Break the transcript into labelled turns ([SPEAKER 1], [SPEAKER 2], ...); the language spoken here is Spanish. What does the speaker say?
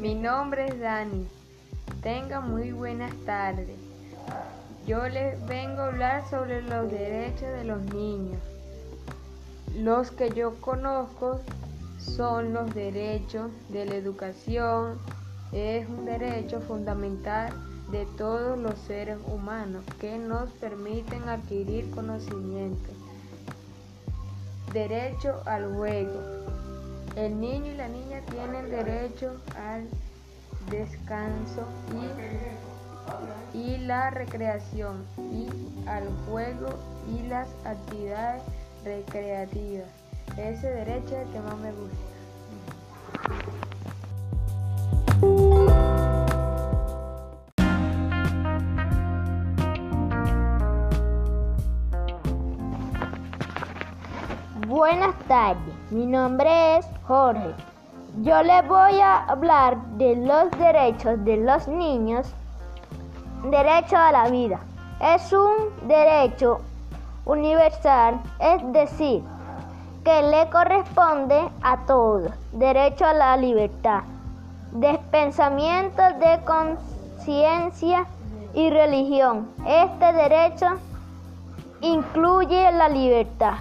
[SPEAKER 1] nombre es Dani. Tenga muy buenas tardes. Yo les vengo a hablar sobre los derechos de los niños. Los que yo conozco son los derechos de la educación. Es un derecho fundamental de todos los seres humanos que nos permiten adquirir conocimiento. Derecho al juego. El niño y la niña tienen derecho al descanso y, y la recreación y al juego y las actividades recreativas. Ese derecho es el que más me gusta.
[SPEAKER 2] Buenas tardes, mi nombre es Jorge. Yo les voy a hablar de los derechos de los niños. Derecho a la vida. Es un derecho universal, es decir, que le corresponde a todos. Derecho a la libertad de pensamiento, de conciencia y religión. Este derecho incluye la libertad